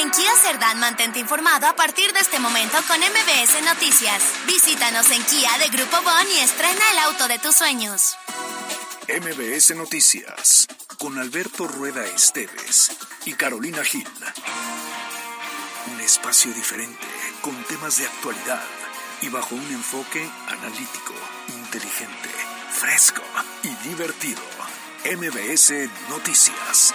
En Kia Cerdán mantente informado a partir de este momento con MBS Noticias. Visítanos en Kia de Grupo Bon y estrena el auto de tus sueños. MBS Noticias con Alberto Rueda Esteves y Carolina Gil. Un espacio diferente con temas de actualidad y bajo un enfoque analítico, inteligente, fresco y divertido. MBS Noticias.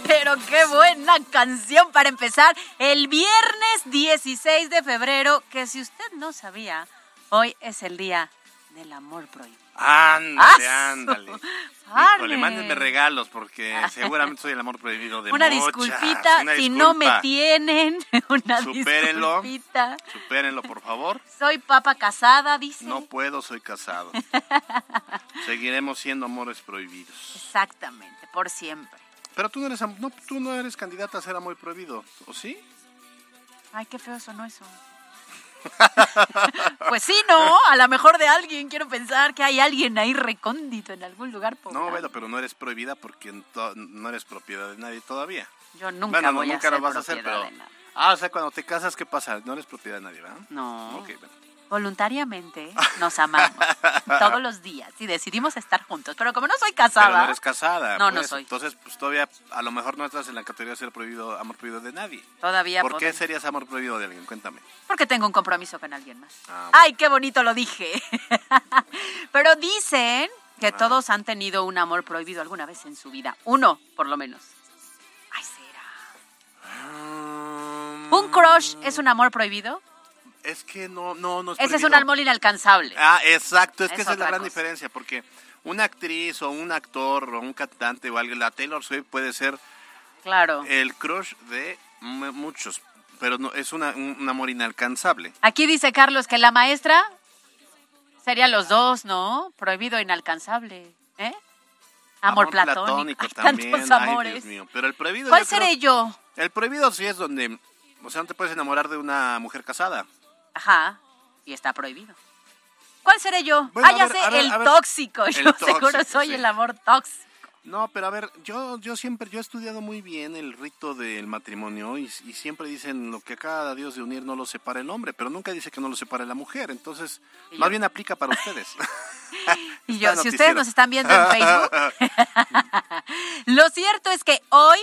pero qué buena canción para empezar el viernes 16 de febrero, que si usted no sabía, hoy es el día del amor prohibido. Ándale, ¡Ah, ándale. Híjole, mándenme regalos porque seguramente soy el amor prohibido de Una muchas. disculpita, Una si no me disculpa. tienen, una Supérenlo. disculpita. Supérenlo, por favor. Soy papa casada, dice. No puedo, soy casado. Seguiremos siendo amores prohibidos. Exactamente, por siempre. Pero tú no eres no, tú no eres candidata a ser amor prohibido, ¿o sí? Ay, qué feo sonó eso. pues sí, no, a lo mejor de alguien, quiero pensar que hay alguien ahí recóndito en algún lugar. No, poblado. bueno, pero no eres prohibida porque no eres propiedad de nadie todavía. Yo nunca bueno, no, voy nunca a ser lo vas a hacer, pero... de nadie. Ah, o sea, cuando te casas, ¿qué pasa? No eres propiedad de nadie, ¿verdad? No. Ok, bueno. Voluntariamente nos amamos todos los días y decidimos estar juntos. Pero como no soy Pero casada, no eres casada. No, no pues, soy. Entonces, pues todavía a lo mejor no estás en la categoría de ser prohibido, amor prohibido de nadie. todavía ¿Por qué serías amor prohibido de alguien? Cuéntame. Porque tengo un compromiso con alguien más. Ah, Ay, qué bonito lo dije. Pero dicen Ah. que todos han tenido un amor prohibido alguna vez en su vida. Uno, por lo menos. Ay, será. Mm, ¿Un crush es un amor prohibido? Es que no, no, no es Ese es un amor inalcanzable. Ah, exacto, es que Es esa es la gran cosa. diferencia, porque una actriz o un actor o un cantante o alguien, la Taylor Swift puede ser Claro. el crush de mu- muchos, pero no es una, un, un amor inalcanzable. Aquí dice Carlos que la maestra sería los dos, ¿no? Prohibido inalcanzable. ¿Eh? Amor, platónico. Ay, también, Tantos ay, amores. Dios mío. Pero el prohibido ¿Cuál yo creo- seré yo? El prohibido sí es donde, o sea, no te puedes enamorar de una mujer casada. Ajá. Y está prohibido. ¿Cuál seré yo? Bueno, ah, a ya ver, sé, a ver, el tóxico. El Yo seguro soy sí. el amor tóxico. No, pero a ver, yo, yo siempre, yo he estudiado muy bien el rito del matrimonio y, y siempre dicen lo que cada Dios de unir no lo separa el hombre, pero nunca dice que no lo separe la mujer, entonces Y más yo- bien aplica para ustedes. Y yo, si ustedes nos están viendo en Facebook, lo cierto es que hoy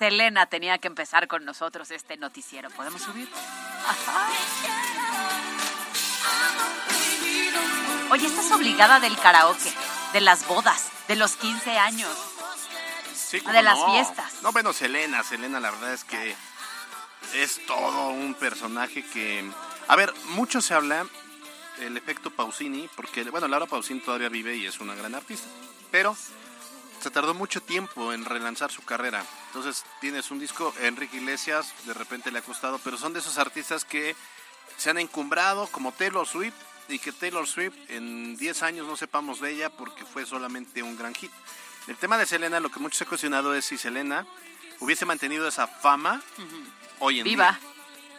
Selena tenía que empezar con nosotros este noticiero. ¿Podemos subir? Oye, estás obligada del karaoke, de las bodas, de los 15 años. Sí, de las no. fiestas. No, bueno, Selena, Selena, la verdad es que es todo un personaje que... A ver, mucho se habla el efecto Pausini, porque, bueno, Laura Pausini todavía vive y es una gran artista, pero se tardó mucho tiempo en relanzar su carrera. Entonces, tienes un disco, Enrique Iglesias, de repente le ha costado, pero son de esos artistas que se han encumbrado como Taylor Swift y que Taylor Swift en 10 años no sepamos de ella porque fue solamente un gran hit. El tema de Selena, lo que muchos se ha cuestionado es si Selena hubiese mantenido esa fama hoy en Viva. día.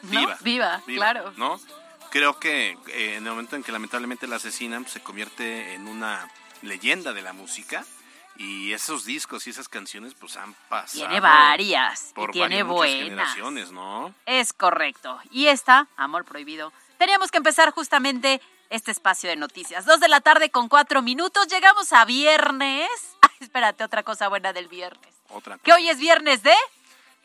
¿no? viva. Viva, claro. ¿No? Creo que eh, en el momento en que lamentablemente la asesinan, pues, se convierte en una leyenda de la música. Y esos discos y esas canciones, pues han pasado. Tiene varias. Por y tiene varias, generaciones, ¿no? Es correcto. Y esta, Amor Prohibido, teníamos que empezar justamente este espacio de noticias. Dos de la tarde con cuatro minutos. Llegamos a viernes. Ay, espérate, otra cosa buena del viernes. Otra Que hoy es viernes de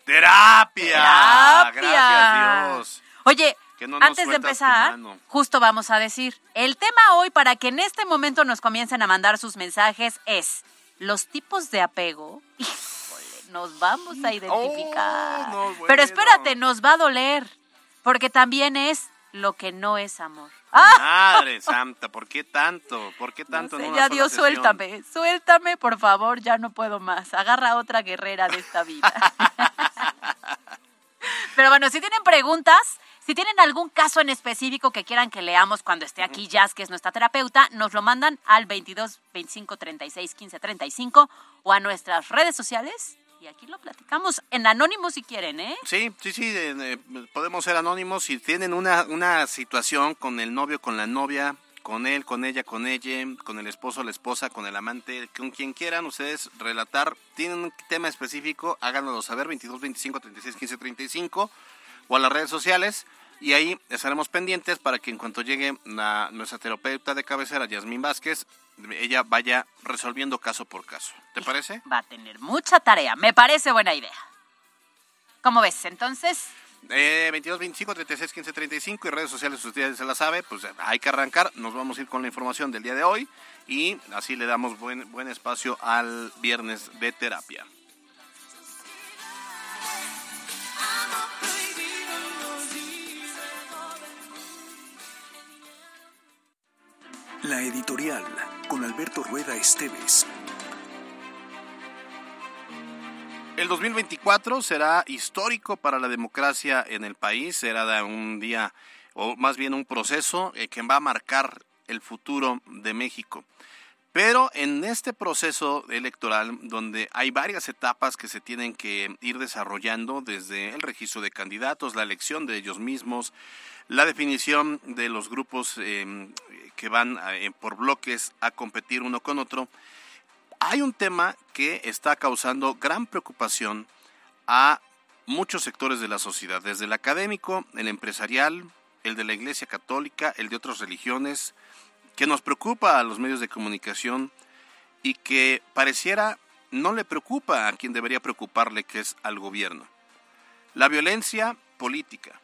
¡Terapia! terapia. Gracias, Dios. Oye, no antes de empezar, justo vamos a decir, el tema hoy para que en este momento nos comiencen a mandar sus mensajes es los tipos de apego. Híjole, nos vamos a identificar. Oh, no, bueno. Pero espérate, nos va a doler, porque también es lo que no es amor. ¡Ah! Madre santa, ¿por qué tanto? ¿Por qué tanto? No sé, en una ya Dios, sesión? suéltame, suéltame, por favor, ya no puedo más. Agarra otra guerrera de esta vida. Pero bueno, si tienen preguntas, si tienen algún caso en específico que quieran que leamos cuando esté aquí Jazz, que es nuestra terapeuta, nos lo mandan al 22 25 36 15 35 o a nuestras redes sociales. Y aquí lo platicamos en anónimo si quieren, ¿eh? Sí, sí, sí, eh, podemos ser anónimos. Si tienen una, una situación con el novio, con la novia, con él, con ella, con ella, con el esposo, la esposa, con el amante, con quien quieran ustedes relatar, tienen un tema específico, háganoslo saber, 22, 25, 36, 15, 35 o a las redes sociales y ahí estaremos pendientes para que en cuanto llegue la- nuestra terapeuta de cabecera, Yasmín Vázquez, ella vaya resolviendo caso por caso. ¿Te parece? Va a tener mucha tarea, me parece buena idea. ¿Cómo ves? Entonces, Eh, 22, 25, 36, 15, 35 y redes sociales, usted ya se la sabe, pues hay que arrancar. Nos vamos a ir con la información del día de hoy y así le damos buen, buen espacio al viernes de terapia. La editorial con Alberto Rueda Esteves. El 2024 será histórico para la democracia en el país, será un día, o más bien un proceso eh, que va a marcar el futuro de México. Pero en este proceso electoral, donde hay varias etapas que se tienen que ir desarrollando, desde el registro de candidatos, la elección de ellos mismos, la definición de los grupos eh, que van eh, por bloques a competir uno con otro, hay un tema que está causando gran preocupación a muchos sectores de la sociedad, desde el académico, el empresarial, el de la Iglesia Católica, el de otras religiones, que nos preocupa a los medios de comunicación y que pareciera no le preocupa a quien debería preocuparle, que es al gobierno. La violencia política.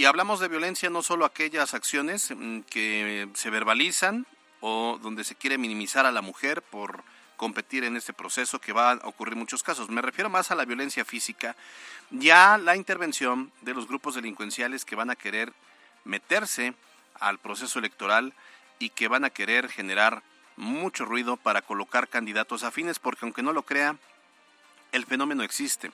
Y hablamos de violencia no solo aquellas acciones mm, que se verbalizan o donde se quiere minimizar a la mujer por competir en este proceso que va a ocurrir en muchos casos. Me refiero más a la violencia física, ya la intervención de los grupos delincuenciales que van a querer meterse al proceso electoral y que van a querer generar mucho ruido para colocar candidatos afines, porque aunque no lo crea, el fenómeno existe.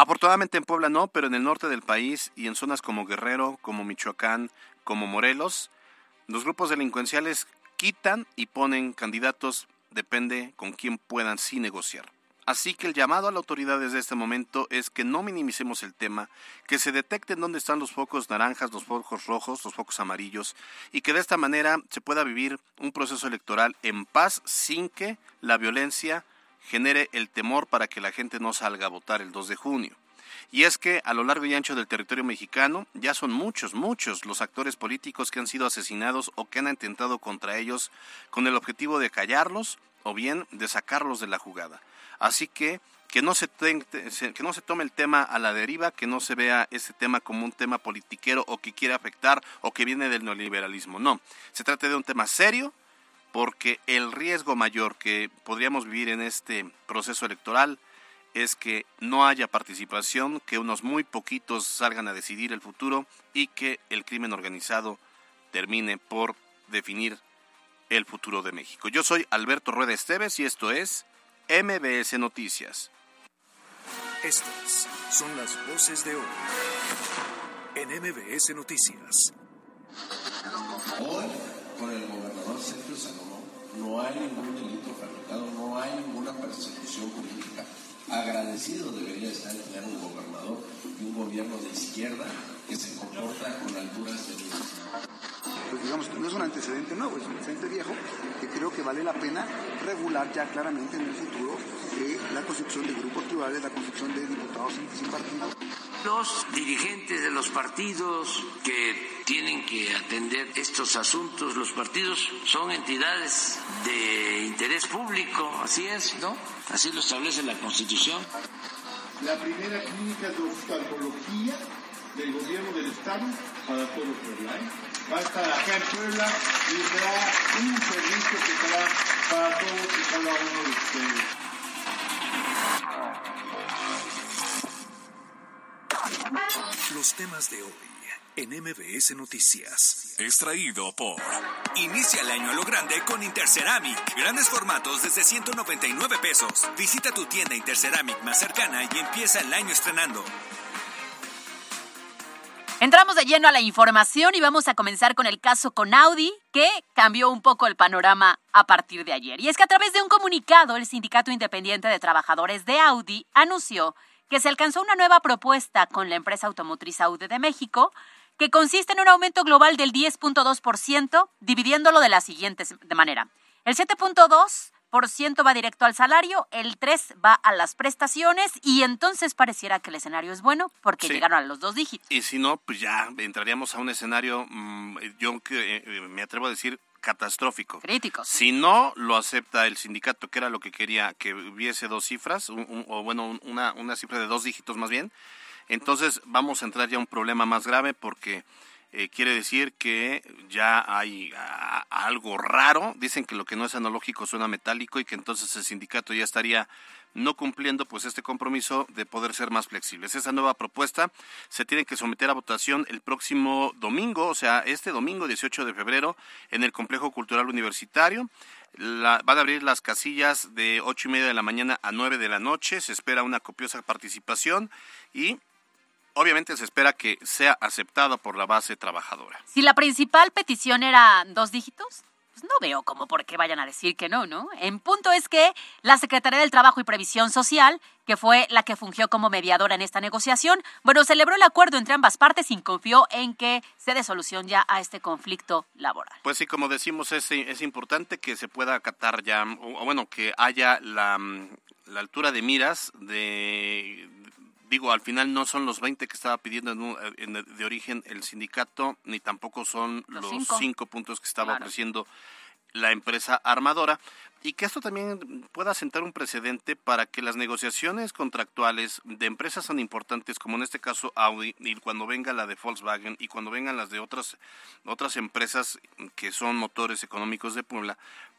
Afortunadamente en Puebla no, pero en el norte del país y en zonas como Guerrero, como Michoacán, como Morelos, los grupos delincuenciales quitan y ponen candidatos, depende con quién puedan sí negociar. Así que el llamado a la autoridad desde este momento es que no minimicemos el tema, que se detecten dónde están los focos naranjas, los focos rojos, los focos amarillos, y que de esta manera se pueda vivir un proceso electoral en paz sin que la violencia genere el temor para que la gente no salga a votar el 2 de junio. Y es que a lo largo y ancho del territorio mexicano ya son muchos, muchos los actores políticos que han sido asesinados o que han intentado contra ellos con el objetivo de callarlos o bien de sacarlos de la jugada. Así que que no se, que no se tome el tema a la deriva, que no se vea ese tema como un tema politiquero o que quiere afectar o que viene del neoliberalismo. No, se trata de un tema serio porque el riesgo mayor que podríamos vivir en este proceso electoral es que no haya participación, que unos muy poquitos salgan a decidir el futuro y que el crimen organizado termine por definir el futuro de México. Yo soy Alberto Rueda Esteves y esto es MBS Noticias. Estas son las voces de hoy en MBS Noticias. Hoy, con el gobernador Sergio Salomón, no hay ningún delito fabricado, no hay ninguna persecución política. Agradecido debería estar tener un gobernador y un gobierno de izquierda que comporta con alturas de. Pues digamos que no es un antecedente nuevo, es un antecedente viejo que creo que vale la pena regular ya claramente en el futuro eh, la construcción de grupos tribales, la construcción de diputados sin partido. Los dirigentes de los partidos que tienen que atender estos asuntos, los partidos son entidades de interés público, así es, ¿no? Así lo establece la Constitución. La primera clínica de oftalmología del gobierno del Estado para todo Puebla. ¿eh? Va a estar acá en Puebla y será un servicio que será para todos y cada uno de ustedes. Los temas de hoy en MBS Noticias. Extraído por Inicia el año a lo grande con Interceramic. Grandes formatos desde 199 pesos. Visita tu tienda Interceramic más cercana y empieza el año estrenando. Entramos de lleno a la información y vamos a comenzar con el caso con Audi, que cambió un poco el panorama a partir de ayer. Y es que a través de un comunicado, el Sindicato Independiente de Trabajadores de Audi anunció que se alcanzó una nueva propuesta con la empresa automotriz Audi de México, que consiste en un aumento global del 10.2%, dividiéndolo de la siguiente manera. El 7.2% va directo al salario, el 3 va a las prestaciones y entonces pareciera que el escenario es bueno porque Sí. llegaron a los dos dígitos. Y si no, pues ya entraríamos a un escenario, mm, yo eh, me atrevo a decir, catastrófico. Crítico. Si no lo acepta el sindicato, que era lo que quería, que hubiese dos cifras, un- un- o bueno, un- una, una cifra de dos dígitos más bien, entonces vamos a entrar ya a un problema más grave porque eh, quiere decir que ya hay algo raro. Dicen que lo que no es analógico suena metálico y que entonces el sindicato ya estaría no cumpliendo pues este compromiso de poder ser más flexibles. Esa nueva propuesta se tiene que someter a votación el próximo domingo, o sea, este domingo 18 de febrero en el Complejo Cultural Universitario. La- van a abrir las casillas de ocho y media de la mañana a 9 de la noche. Se espera una copiosa participación y obviamente se espera que sea aceptada por la base trabajadora. Si la principal petición era dos dígitos, pues no veo como por qué vayan a decir que no, ¿no? En punto es que la Secretaría del Trabajo y Previsión Social, que fue la que fungió como mediadora en esta negociación, bueno, celebró el acuerdo entre ambas partes y confió en que se dé solución ya a este conflicto laboral. Pues sí, como decimos, es, es importante que se pueda acatar ya, o, bueno, que haya la, la altura de miras de, digo, al final no son los 20 que estaba pidiendo en un- en- de origen el sindicato, ni tampoco son Los los, cinco. cinco. puntos que estaba Claro. ofreciendo la empresa armadora y que esto también pueda sentar un precedente para que las negociaciones contractuales de empresas tan importantes como en este caso Audi y cuando venga la de Volkswagen y cuando vengan las de otras otras empresas que son motores económicos de Puebla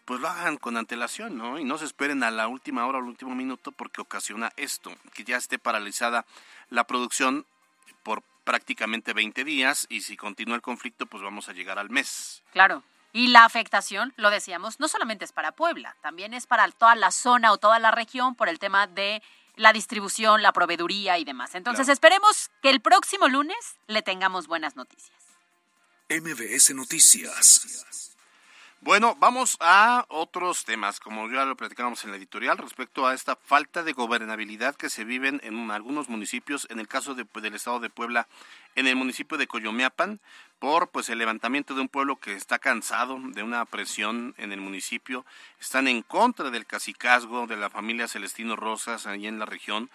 pues lo hagan con antelación, ¿no? Y no se esperen a la última hora o al último minuto porque ocasiona esto, que ya esté paralizada la producción por prácticamente 20 días y si continúa el conflicto pues vamos a llegar al mes. Claro. Y la afectación, lo decíamos, no solamente es para Puebla, también es para toda la zona o toda la región por el tema de la distribución, la proveeduría y demás. Entonces Claro. esperemos que el próximo lunes le tengamos buenas noticias. MBS Noticias. Bueno, vamos a otros temas, como ya lo platicábamos en la editorial, respecto a esta falta de gobernabilidad que se viven en algunos municipios, en el caso de- del estado de Puebla, en el municipio de Coyomeapan, por pues el levantamiento de un pueblo que está cansado de una presión en el municipio, están en contra del cacicazgo de la familia Celestino Rosas ahí en la región.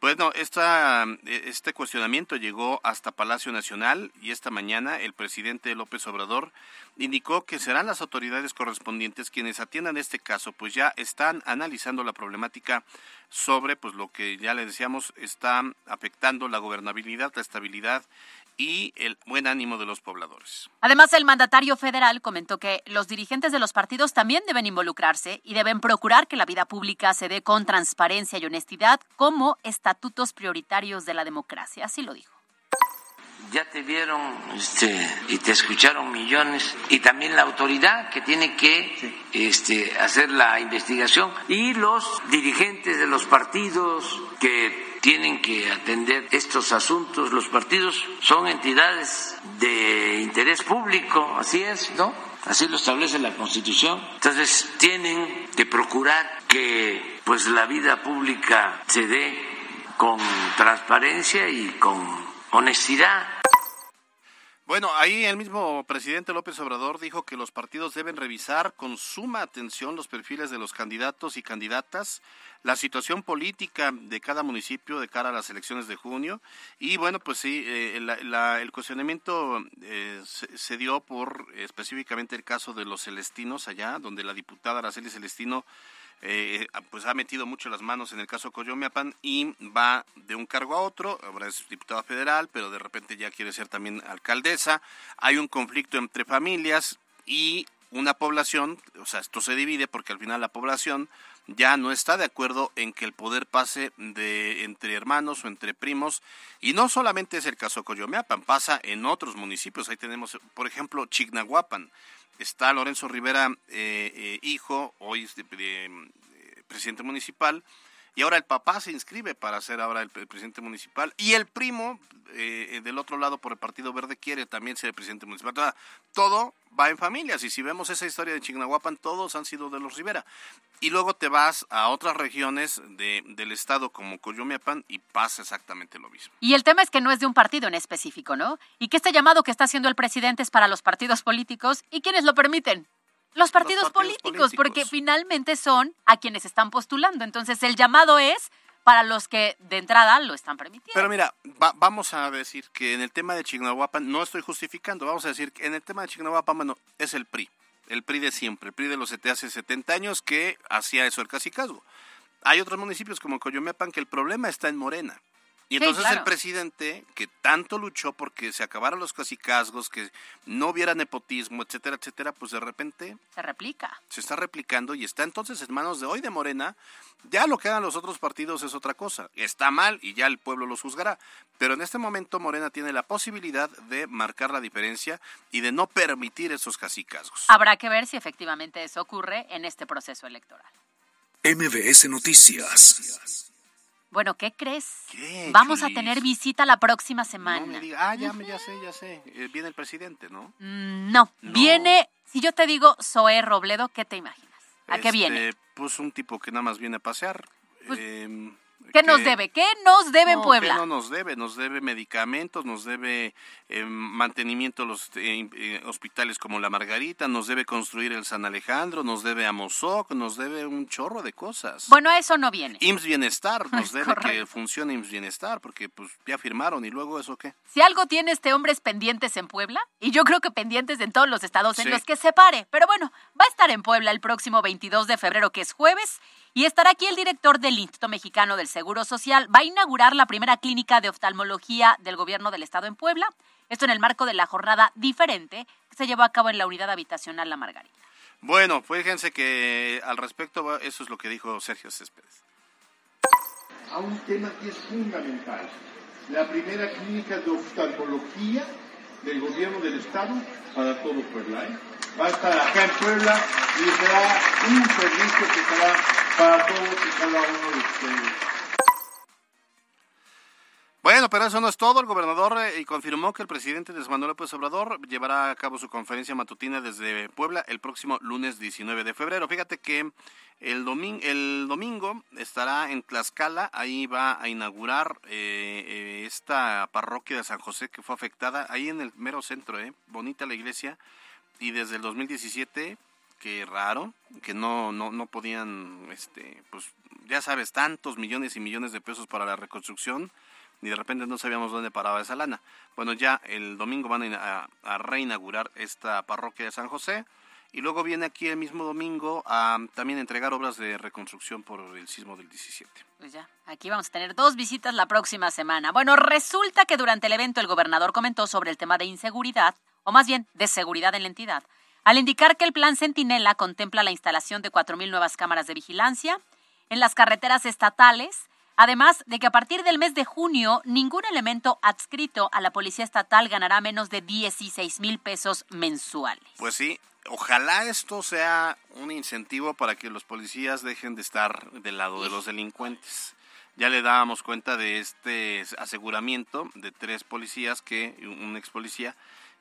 Bueno, esta, este cuestionamiento llegó hasta Palacio Nacional y esta mañana el presidente López Obrador indicó que serán las autoridades correspondientes quienes atiendan este caso, pues ya están analizando la problemática sobre pues lo que ya le decíamos está afectando la gobernabilidad, la estabilidad y el buen ánimo de los pobladores. Además, el mandatario federal comentó que los dirigentes de los partidos también deben involucrarse y deben procurar que la vida pública se dé con transparencia y honestidad como estatutos prioritarios de la democracia. Así lo dijo. ya te vieron este, y te escucharon millones y también la autoridad que tiene que este, hacer la investigación y los dirigentes de los partidos que tienen que atender estos asuntos. Los partidos son entidades de interés público, así es, ¿no? Así lo establece la Constitución. Entonces tienen que procurar que pues la vida pública se dé con transparencia y con honestidad. Bueno, ahí el mismo presidente López Obrador dijo que los partidos deben revisar con suma atención los perfiles de los candidatos y candidatas, la situación política de cada municipio de cara a las elecciones de junio. Y bueno, pues sí, eh, el cuestionamiento eh, se, dio por específicamente el caso de los Celestinos allá, donde la diputada Araceli Celestino eh, pues ha metido mucho las manos en el caso Coyomiapan y va de un cargo a otro, ahora es diputada federal, pero de repente ya quiere ser también alcaldesa, hay un conflicto entre familias y una población, o sea, esto se divide porque al final la población ya no está de acuerdo en que el poder pase de entre hermanos o entre primos. Y no solamente es el caso Coyomeapan, pasa en otros municipios, ahí tenemos por ejemplo Chignahuapan, está Lorenzo Rivera, eh, eh, hijo, hoy es de, eh, presidente municipal, y ahora el papá se inscribe para ser ahora el, presidente municipal y el primo del otro lado por el Partido Verde quiere también ser el presidente municipal. Todo va en familias y si vemos esa historia de Chignahuapan, todos han sido de los Rivera. Y luego te vas a otras regiones de, del estado como Coyomiapan y pasa exactamente lo mismo. Y el tema es que no es de un partido en específico, ¿no? Y que este llamado que está haciendo el presidente es para los partidos políticos y quienes lo permiten. Los partidos, políticos, porque finalmente son a quienes están postulando. Entonces el llamado es para los que de entrada lo están permitiendo. Pero mira, vamos a decir que en el tema de Chignahuapan, no estoy justificando, vamos a decir que en el tema de Chignahuapan, bueno, es el PRI, el PRI de siempre, el PRI de los hace 70 años que hacía eso el casicazgo. Hay otros municipios como Coyomepan que el problema está en Morena. Y entonces el presidente, que tanto luchó porque se acabaran los casicazgos, que no hubiera nepotismo, etcétera, etcétera, pues de repente... Se replica. Se está replicando y está entonces en manos de hoy de Morena. Ya lo que hagan los otros partidos es otra cosa. Está mal y ya el pueblo los juzgará. Pero en este momento Morena tiene la posibilidad de marcar la diferencia y de no permitir esos casicazgos. Habrá que ver si efectivamente eso ocurre en este proceso electoral. MBS Noticias. Bueno, ¿qué crees? Vamos a tener visita la próxima semana. ah, ya, ya sé, ya sé. Eh, viene el presidente, ¿no? Mm, ¿no? viene, si yo te digo Zoé Robledo, ¿qué te imaginas? ¿A qué viene? Este, pues un tipo que nada más viene a pasear. Pues, eh, ¿Qué nos debe? ¿Qué nos debe en Puebla? no nos debe? Nos debe medicamentos, nos debe eh, mantenimiento de los eh, eh, hospitales como la Margarita, nos debe construir el San Alejandro, nos debe a Mozoc, nos debe un chorro de cosas. Bueno, eso no viene. IMSS Bienestar, nos debe que funcione IMSS Bienestar, porque pues ya firmaron y luego eso qué. Si algo tiene este hombre es pendientes en Puebla, y yo creo que pendientes en todos los estados en los que se pare. Pero bueno, va a estar en Puebla el próximo 22 de febrero, que es jueves, y estará aquí el director del Instituto Mexicano del Seguro Social. Va a inaugurar la primera clínica de oftalmología del gobierno del estado en Puebla. Esto en el marco de la jornada diferente que se llevó a cabo en la unidad habitacional La Margarita. Bueno, fíjense que al respecto eso es lo que dijo Sergio Céspedes. A un tema que es fundamental. La primera clínica de oftalmología del gobierno del estado para todo Puebla. ¿eh? Va a estar acá en Puebla y será un servicio que será para y cada uno de ustedes. Bueno, pero eso no es todo. El gobernador eh, confirmó que el presidente de Manuel López Obrador llevará a cabo su conferencia matutina desde Puebla el próximo lunes 19 de febrero. Fíjate que el, domingo, el domingo estará en Tlaxcala, ahí va a inaugurar eh, eh, esta parroquia de San José que fue afectada, ahí en el mero centro, eh, bonita la iglesia, y desde el 2017 qué raro, que no, no, no podían, este, pues ya sabes, tantos millones y millones de pesos para la reconstrucción, y de repente no sabíamos dónde paraba esa lana. Bueno, ya el domingo van a, a, reinaugurar esta parroquia de San José, y luego viene aquí el mismo domingo a también entregar obras de reconstrucción por el sismo del 17. Pues ya, aquí vamos a tener dos visitas la próxima semana. Bueno, resulta que durante el evento el gobernador comentó sobre el tema de inseguridad, o más bien de seguridad en la entidad al indicar que el plan Centinela contempla la instalación de 4.000 nuevas cámaras de vigilancia en las carreteras estatales, además de que a partir del mes de junio ningún elemento adscrito a la Policía Estatal ganará menos de 16 mil pesos mensuales. Pues sí, ojalá esto sea un incentivo para que los policías dejen de estar del lado de los delincuentes. Ya le dábamos cuenta de este aseguramiento de tres policías que un ex policía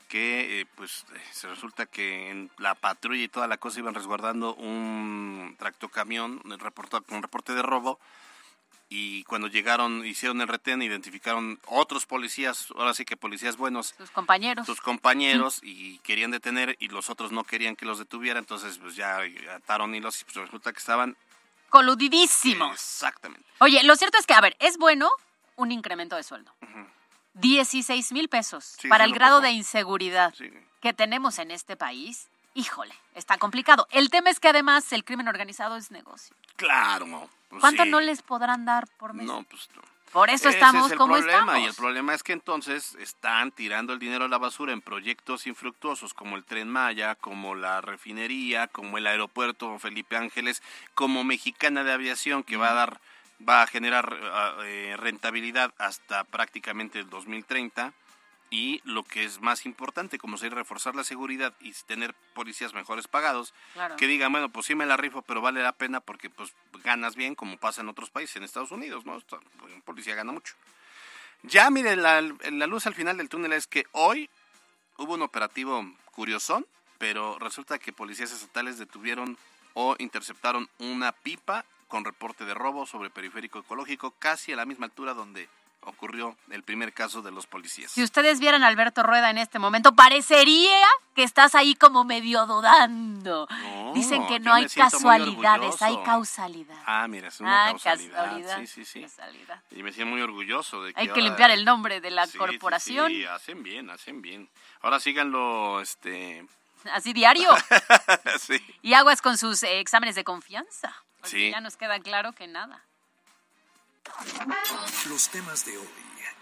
que eh, pues se resulta que en la patrulla y toda la cosa iban resguardando un tractocamión con reporte de robo y cuando llegaron, hicieron el retén, identificaron otros policías, ahora sí que policías buenos, Sus compañeros. sus compañeros, y querían detener y los otros no querían que los detuviera, entonces pues ya ataron hilos y pues resulta que estaban... Coludidísimos. Exactamente. Oye, lo cierto es que, a ver, es bueno un incremento de sueldo. 16 mil pesos Sí, para el grado poco. de inseguridad Sí. que tenemos en este país. Híjole, está complicado. El tema es que además el crimen organizado es negocio. Claro. pues ¿Cuánto sí. no les podrán dar por mes? No, pues no. Por eso Ese estamos es el como problema, estamos. Y el problema es que entonces están tirando el dinero a la basura en proyectos infructuosos como el Tren Maya, como la refinería, como el aeropuerto Felipe Ángeles, como Mexicana de Aviación, que va a dar, va a generar eh, rentabilidad hasta prácticamente el 2030. Y lo que es más importante, como es reforzar la seguridad y tener policías mejores pagados, Claro. que digan, bueno, pues sí me la rifo, pero vale la pena porque pues ganas bien, como pasa en otros países, en Estados Unidos, ¿no? Pues, Un policía gana mucho. Ya, mire, la, la luz al final del túnel es que hoy hubo un operativo curiosón, pero resulta que policías estatales detuvieron o interceptaron una pipa con reporte de robo sobre periférico ecológico, casi a la misma altura donde ocurrió el primer caso de los policías. Si ustedes vieran a Alberto Rueda en este momento, parecería que estás ahí como medio dudando. No, Dicen que no hay casualidades, hay causalidad. Ah, mira, es una Ah, causalidad. casualidad, Sí, sí, sí. Y me siento muy orgulloso de que Hay que ahora- limpiar el nombre de la Sí, sí, corporación. Sí, hacen bien, hacen bien. Ahora síganlo, este... Así diario. sí. y aguas con sus eh, exámenes de confianza. Porque Sí. ya nos queda claro que nada. Los temas de hoy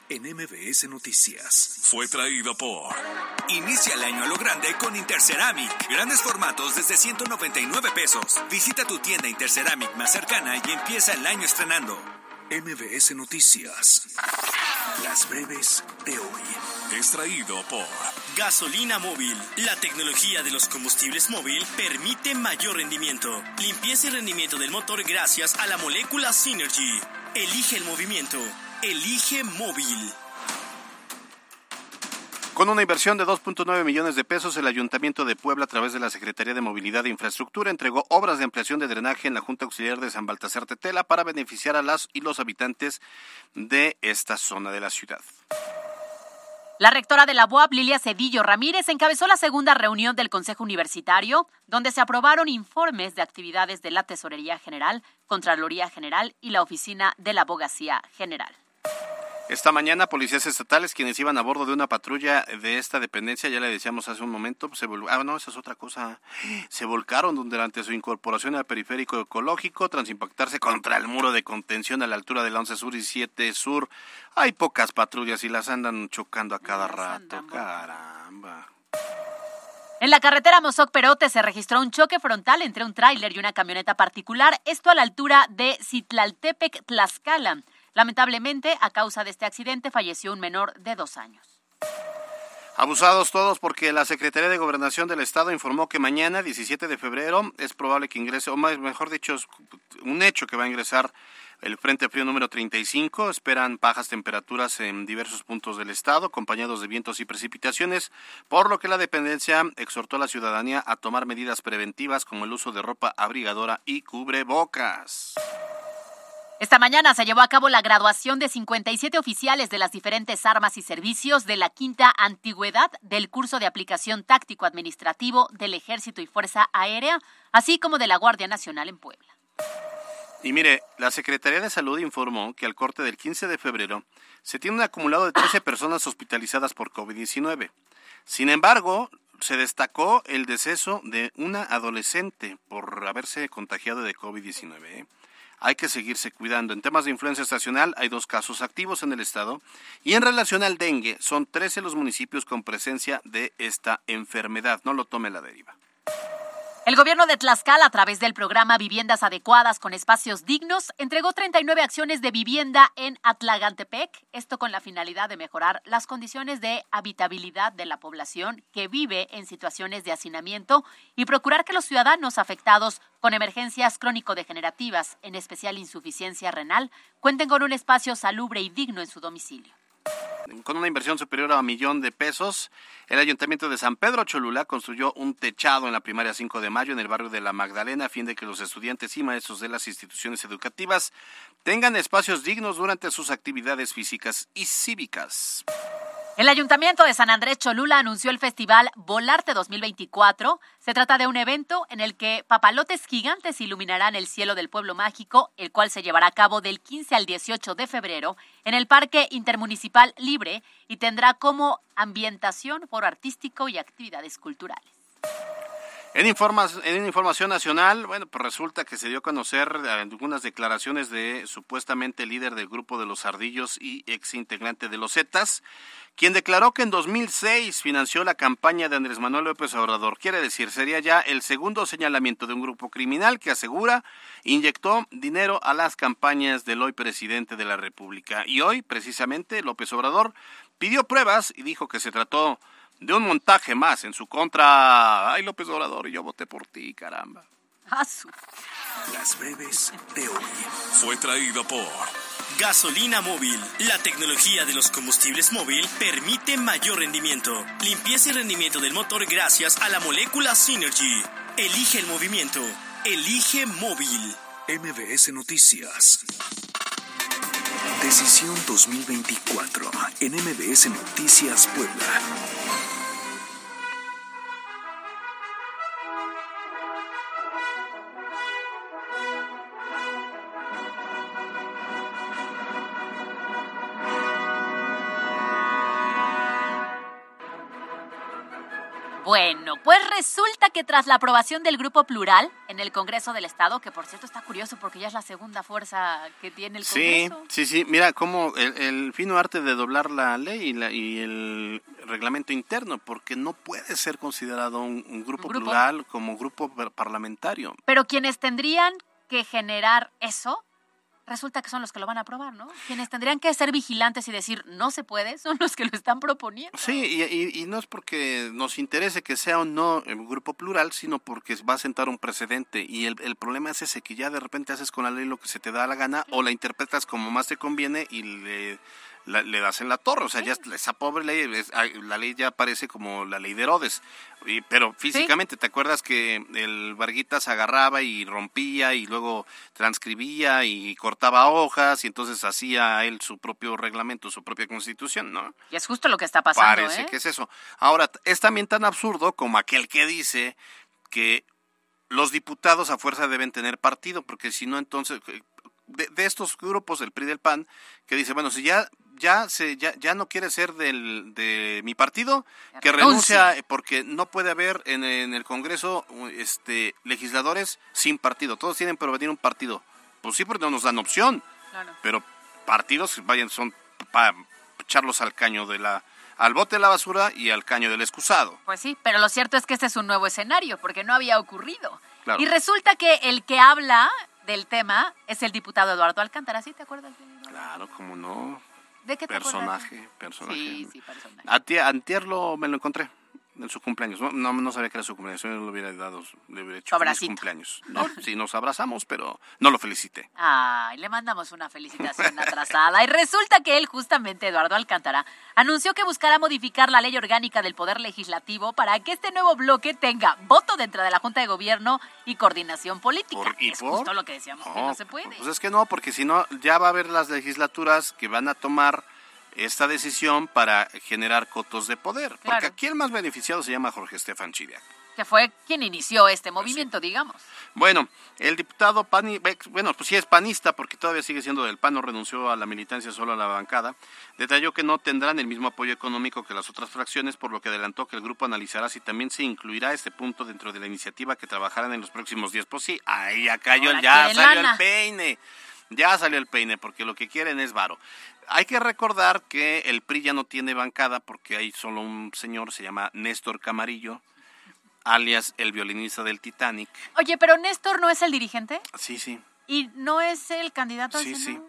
en MBS Noticias. Fue traído por. Inicia el año a lo grande con Interceramic. Grandes formatos desde 199 pesos. Visita tu tienda Interceramic más cercana y empieza el año estrenando. MBS Noticias. Las breves de hoy. Es traído por. Gasolina móvil. La tecnología de los combustibles móvil permite mayor rendimiento. Limpieza y rendimiento del motor gracias a la molécula Synergy. Elige el movimiento. Elige móvil. Con una inversión de 2.9 millones de pesos, el Ayuntamiento de Puebla, a través de la Secretaría de Movilidad e Infraestructura, entregó obras de ampliación de drenaje en la Junta Auxiliar de San Baltasar Tetela para beneficiar a las y los habitantes de esta zona de la ciudad. La rectora de la UAP, Lilia Cedillo Ramírez, encabezó la segunda reunión del Consejo Universitario, donde se aprobaron informes de actividades de la Tesorería General, Contraloría General y la Oficina de la Abogacía General. Esta mañana, policías estatales, quienes iban a bordo de una patrulla de esta dependencia, ya le decíamos hace un momento, pues se vol- ah, no, esa es otra cosa, se volcaron durante su incorporación al periférico ecológico, tras impactarse contra el muro de contención a la altura de la 11 Sur y 7 Sur. Hay pocas patrullas y las andan chocando a cada rato, caramba. En la carretera Mozoc Perote se registró un choque frontal entre un tráiler y una camioneta particular, esto a la altura de Citlaltepec, Tlaxcala. Lamentablemente, a causa de este accidente, falleció un menor de dos años. Abusados todos porque la Secretaría de Gobernación del Estado informó que mañana, 17 de febrero, es probable que ingrese, o más, mejor dicho, es un hecho que va a ingresar el Frente Frío número 35. Esperan bajas temperaturas en diversos puntos del Estado, acompañados de vientos y precipitaciones, por lo que la dependencia exhortó a la ciudadanía a tomar medidas preventivas como el uso de ropa abrigadora y cubrebocas. Esta mañana se llevó a cabo la graduación de 57 oficiales de las diferentes armas y servicios de la quinta antigüedad del curso de aplicación táctico administrativo del Ejército y Fuerza Aérea, así como de la Guardia Nacional en Puebla. Y mire, la Secretaría de Salud informó que al corte del 15 de febrero se tiene un acumulado de 13 personas hospitalizadas por COVID-19. Sin embargo, se destacó el deceso de una adolescente por haberse contagiado de COVID-19. Hay que seguirse cuidando. En temas de influenza estacional hay dos casos activos en el estado y en relación al dengue son 13 los municipios con presencia de esta enfermedad. No lo tome la deriva. El gobierno de Tlaxcala, a través del programa Viviendas Adecuadas con Espacios Dignos, entregó 39 acciones de vivienda en Atlagantepec, esto con la finalidad de mejorar las condiciones de habitabilidad de la población que vive en situaciones de hacinamiento y procurar que los ciudadanos afectados con emergencias crónico-degenerativas, en especial insuficiencia renal, cuenten con un espacio salubre y digno en su domicilio. Con una inversión superior a un millón de pesos, el Ayuntamiento de San Pedro Cholula construyó un techado en la primaria 5 de mayo en el barrio de La Magdalena a fin de que los estudiantes y maestros de las instituciones educativas tengan espacios dignos durante sus actividades físicas y cívicas. El Ayuntamiento de San Andrés Cholula anunció el festival Volarte 2024. Se trata de un evento en el que papalotes gigantes iluminarán el cielo del pueblo mágico, el cual se llevará a cabo del 15 al 18 de febrero en el Parque Intermunicipal Libre y tendrá como ambientación foro artístico y actividades culturales. En, en, información nacional, bueno, pues resulta que se dio a conocer algunas declaraciones de supuestamente líder del grupo de los Ardillos y ex integrante de los Zetas, quien declaró que en 2006 financió la campaña de Andrés Manuel López Obrador. Quiere decir, sería ya el segundo señalamiento de un grupo criminal que asegura inyectó dinero a las campañas del hoy presidente de la República. Y hoy, precisamente, López Obrador pidió pruebas y dijo que se trató de un montaje más en su contra. Ay, López Obrador, y yo voté por ti, caramba. Las breves de hoy fue traído por Gasolina móvil. La tecnología de los combustibles móvil permite mayor rendimiento, limpieza y rendimiento del motor gracias a la molécula Synergy. Elige el movimiento. Elige móvil. MBS Noticias. Decisión 2024 en MBS Noticias Puebla. Que tras la aprobación del Grupo Plural en el Congreso del Estado, que por cierto está curioso porque ya es la segunda fuerza que tiene el Congreso. Sí, sí, sí. Mira, cómo el, fino arte de doblar la ley y, el reglamento interno, porque no puede ser considerado un, grupo, plural como grupo parlamentario. Pero quienes tendrían que generar eso resulta que son los que lo van a aprobar, ¿no? Quienes tendrían que ser vigilantes y decir no se puede son los que lo están proponiendo. Sí, y, no es porque nos interese que sea o no un grupo plural, sino porque va a sentar un precedente. Y el, el, problema es ese, que ya de repente haces con la ley lo que se te da la gana o la interpretas como más te conviene y le le das en la torre. O sea, ya esa pobre ley, la ley ya parece como la ley de Herodes. Y, pero físicamente, ¿te acuerdas que el Varguitas agarraba y rompía y luego transcribía y cortaba hojas y entonces hacía él su propio reglamento, su propia constitución, ¿no? Y es justo lo que está pasando. Parece ¿eh? que es eso. Ahora, es también tan absurdo como aquel que dice que los diputados a fuerza deben tener partido, porque si no, entonces, de, de, estos grupos, el PRI del PAN, que dice, bueno, si ya ya se ya, ya no quiere ser del, de mi partido, que renuncia porque no puede haber en, el Congreso este legisladores sin partido. Todos tienen que venir un partido. Pues sí, porque no nos dan opción. Pero partidos, vayan, son para echarlos al caño de la al bote de la basura y al caño del excusado. Pues sí, pero lo cierto es que este es un nuevo escenario, porque no había ocurrido. Y resulta que el que habla del tema es el diputado Eduardo Alcántara, ¿sí te acuerdas? Claro, cómo no. ¿De qué personaje, personaje. Sí, sí, personaje. antier lo, me lo encontré en su cumpleaños. No, no, sabía que era su cumpleaños, yo lo hubiera dado, le hubiera hecho feliz cumpleaños. No, sí, nos abrazamos, pero no lo felicité. Ay, le mandamos una felicitación atrasada. Y resulta que él, justamente, Eduardo Alcántara, anunció que buscará modificar la ley orgánica del Poder Legislativo para que este nuevo bloque tenga voto dentro de la Junta de Gobierno y coordinación política. ¿Y es justo lo que decíamos, que no se puede. Pues es que no, porque si no, ya va a haber las legislaturas que van a tomar esta decisión para generar cotos de poder. Porque aquí el más beneficiado se llama Jorge Estefan Chidiac. Que fue quien inició este movimiento, digamos. Bueno, el diputado Pani, bueno, pues sí es panista porque todavía sigue siendo del PAN, no renunció a la militancia, solo a la bancada, detalló que no tendrán el mismo apoyo económico que las otras fracciones, por lo que adelantó que el grupo analizará si también se incluirá este punto dentro de la iniciativa que trabajarán en los próximos días. Pues sí, ahí ya cayó, ya salió el peine. Ya salió el peine porque lo que quieren es varo. Hay que recordar que el PRI ya no tiene bancada porque hay solo un señor, se llama Néstor Camarillo, alias el violinista del Titanic. Oye, pero Néstor no es el dirigente. Sí, sí. ¿Y no es el candidato Sí, sí.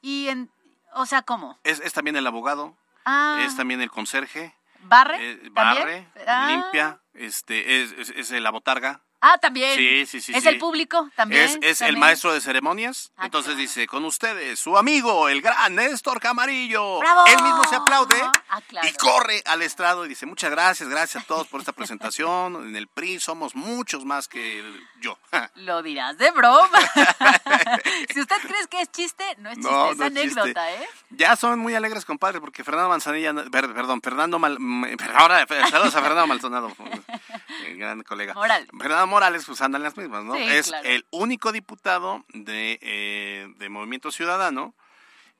¿Y en, o sea, cómo? Es, es también el abogado, ah. es también el conserje. ¿Barre? Eh, barre, ah. limpia, este, es, es, es la botarga. Ah, también. Sí, sí, sí. ¿Es sí. el público también? Es, es el maestro de ceremonias. Ah, Entonces claro. dice, con ustedes, su amigo, el gran Néstor Camarillo. ¡Bravo! Él mismo se aplaude Ah, claro. y corre al estrado y dice, muchas gracias, gracias a todos por esta presentación. En el PRI somos muchos más que yo. Lo dirás de broma. si usted cree que es chiste, no es chiste, No, es no anécdota, chiste. ¿eh? Ya son muy alegres, compadre, porque Fernando Manzanilla, per- perdón, Fernando Mal, ahora, saludos a Fernando Maldonado, eh, gran colega. Morales. Fernando Morales, pues andan las mismas, ¿no? Sí, es claro. el único diputado de, eh, de Movimiento Ciudadano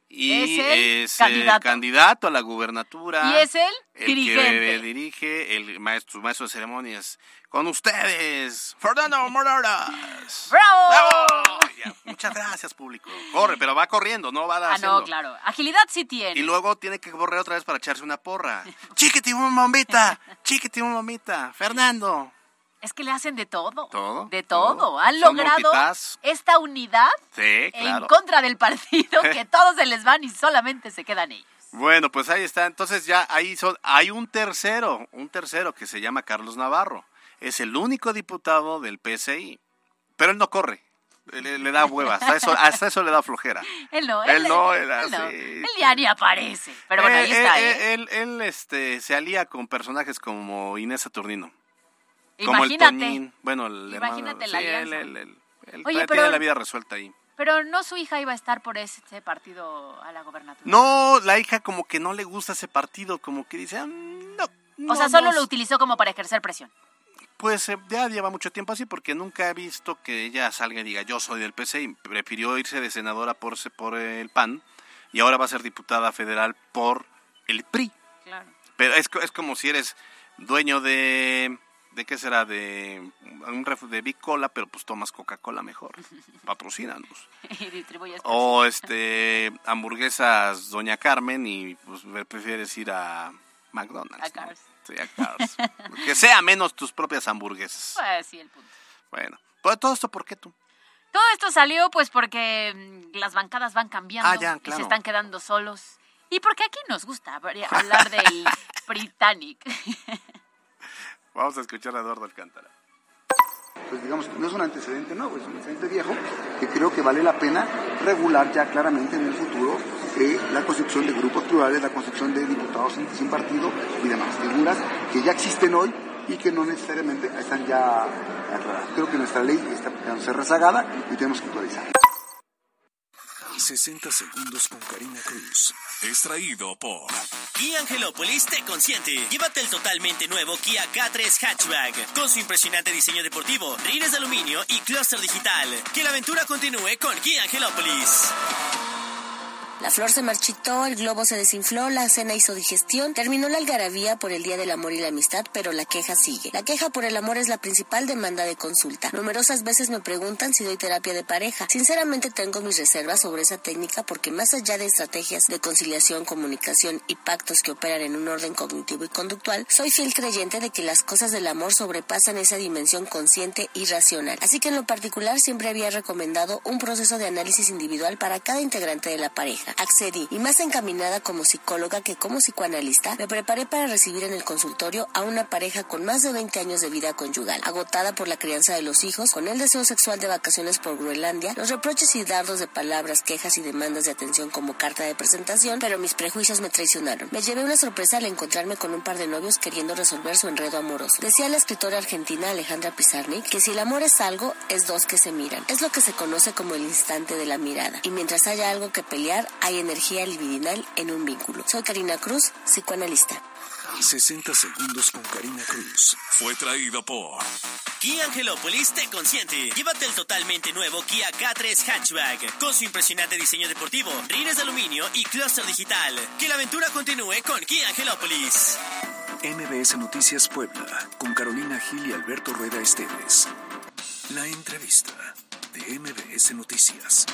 y Es el es candidato. candidato a la gubernatura. Y es el, el dirigente. que dirige el maestro, maestro de ceremonias. Con ustedes, Fernando Morales. ¡Bravo! ¡Bravo! Ya, muchas gracias, público. Corre, pero va corriendo, no va Ah, haciendo. no, claro. Agilidad sí tiene. Y luego tiene que correr otra vez para echarse una porra. Chiquiti, una bombita. Chiquiti, una bombita. Fernando. Es que le hacen de todo. ¿Todo? De todo. todo. Han Son logrado multitask. esta unidad Sí, claro. en contra del partido que todos se les van y solamente se quedan ellos. Bueno, pues ahí está. Entonces ya ahí son, hay un tercero, un tercero que se llama Carlos Navarro. Es el único diputado del PSI. Pero él no corre. Le, le da hueva. Hasta eso, hasta eso le da flojera. Él no, Él él, no, él, él él no. así. Él ya ni aparece. Pero bueno, ahí Eh, está. eh, ¿eh? eh, Él, él, este, se alía con personajes como Inés Saturnino. Como el Imagínate. Toñín. Bueno, el hermano. Imagínate la sí, alianza. él, él, él Oye, tiene pero- la vida resuelta ahí. Pero no su hija iba a estar por ese partido a la gobernatura. No, la hija como que no le gusta ese partido, como que dice, "Ah, no. o sea, solo no". lo utilizó como para ejercer presión. Pues eh, ya lleva mucho tiempo así porque nunca he visto que ella salga y diga yo soy del PCI. Prefirió irse de senadora por, por el PAN y ahora va a ser diputada federal por el PRI. Claro. Pero es, es como si eres dueño de... ¿De qué será? De un ref- de Big Cola, pero pues tomas Coca-Cola mejor. Patrocínanos. y O este hamburguesas Doña Carmen y pues prefieres ir a McDonald's. A Cars. ¿no? Sí, a Cars. que sea menos tus propias hamburguesas. Pues sí, el punto. Bueno, pues todo esto ¿por qué tú? Todo esto salió pues porque mm, las bancadas van cambiando Ah, ya, y claro. se están quedando solos. Y porque aquí nos gusta hablar del Britannic. Vamos a escuchar a Eduardo Alcántara. pues digamos, no es un antecedente nuevo, es un antecedente viejo que creo que vale la pena regular ya claramente en el futuro eh, la construcción de grupos plurales, la construcción de diputados sin, partido y demás figuras que ya existen hoy y que no necesariamente están ya aclaradas. Creo que nuestra ley está quedándose rezagada y tenemos que actualizar. 60 segundos con Karina Cruz. Extraído por Kia Angelópolis te consiente. Llévate el totalmente nuevo Kia K3 Hatchback con su impresionante diseño deportivo, rines de aluminio y clúster digital. Que la aventura continúe con Kia Angelópolis. La flor se marchitó, el globo se desinfló, la cena hizo digestión, terminó la algarabía por el Día del Amor y la Amistad, pero la queja sigue. La queja por el amor es la principal demanda de consulta. Numerosas veces me preguntan si doy terapia de pareja. Sinceramente tengo mis reservas sobre esa técnica porque más allá de estrategias de conciliación, comunicación y pactos que operan en un orden cognitivo y conductual, soy fiel creyente de que las cosas del amor sobrepasan esa dimensión consciente y racional. Así que en lo particular siempre había recomendado un proceso de análisis individual para cada integrante de la pareja. Accedí y más encaminada como psicóloga que como psicoanalista, me preparé para recibir en el consultorio a una pareja con más de 20 años de vida conyugal, agotada por la crianza de los hijos, con el deseo sexual de vacaciones por Groenlandia, los reproches y dardos de palabras, quejas y demandas de atención como carta de presentación, pero mis prejuicios me traicionaron. Me llevé una sorpresa al encontrarme con un par de novios queriendo resolver su enredo amoroso. Decía la escritora argentina Alejandra Pizarnik que si el amor es algo, es dos que se miran. Es lo que se conoce como el instante de la mirada. Y mientras haya algo que pelear, hay energía libidinal en un vínculo. Soy Karina Cruz, psicoanalista. 60 segundos con Karina Cruz. Fue traído por Kia Angelópolis te consiente. Llévate el totalmente nuevo Kia K3 Hatchback con su impresionante diseño deportivo, rines de aluminio y clúster digital. Que la aventura continúe con Kia Angelópolis. MBS Noticias Puebla con Carolina Gil y Alberto Rueda Esteves. La entrevista de MBS Noticias.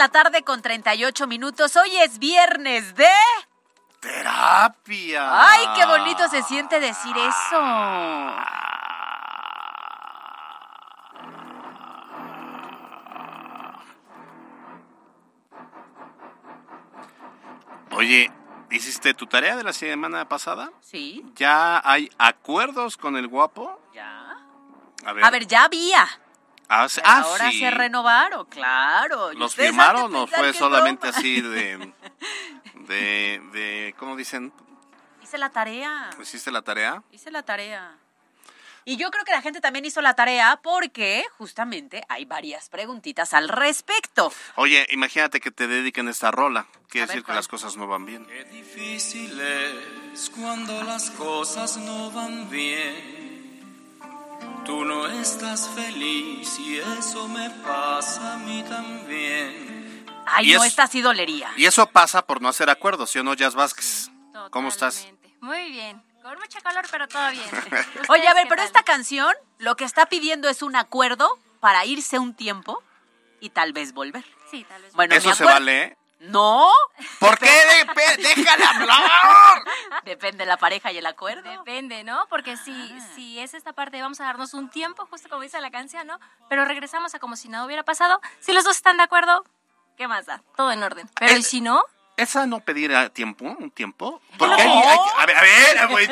La tarde con 38 minutos. Hoy es viernes de... Terapia. Ay, qué bonito se siente decir eso. Oye, ¿hiciste tu tarea de la semana pasada? Sí. ¿Ya hay acuerdos con el guapo? Ya. A ver. A ver, ya había. Ah, sí- ah, ahora sí. se renovaron, claro. ¿Y ¿Los firmaron o fue solamente no? así de, de, de, ¿cómo dicen? Hice la tarea. ¿Hiciste la tarea? Hice la tarea. Y yo creo que la gente también hizo la tarea porque justamente hay varias preguntitas al respecto. Oye, imagínate que te dediquen esta rola. Quiere A ver, decir que las cosas no van bien. difícil es cuando las cosas no van bien. Tú no estás feliz y eso me pasa a mí también. Ay, Y no, es- esta sí dolería. Y eso pasa por no hacer acuerdos, ¿sí o no, Jazz Vázquez? ¿Cómo estás? Muy bien. Con mucho calor, pero todo bien. Oye, a ver, pero tal? esta canción lo que está pidiendo es un acuerdo para irse un tiempo y tal vez volver. Sí, tal vez. Bueno, ¿Eso se vale? ¿eh? No. ¿Por qué? Depe- ¡Déjala hablar! Depende de la pareja y el acuerdo. Depende, ¿no? Porque si, Ah. si es esta parte vamos a darnos un tiempo, justo como dice la canción, ¿no? Pero regresamos a como si nada hubiera pasado. Si los dos están de acuerdo, ¿qué más da? Todo en orden. Pero ¿y si no? ¿Esa no pedir a tiempo? ¿Un tiempo? Porque No. hay, hay- a ver, a ver, güey.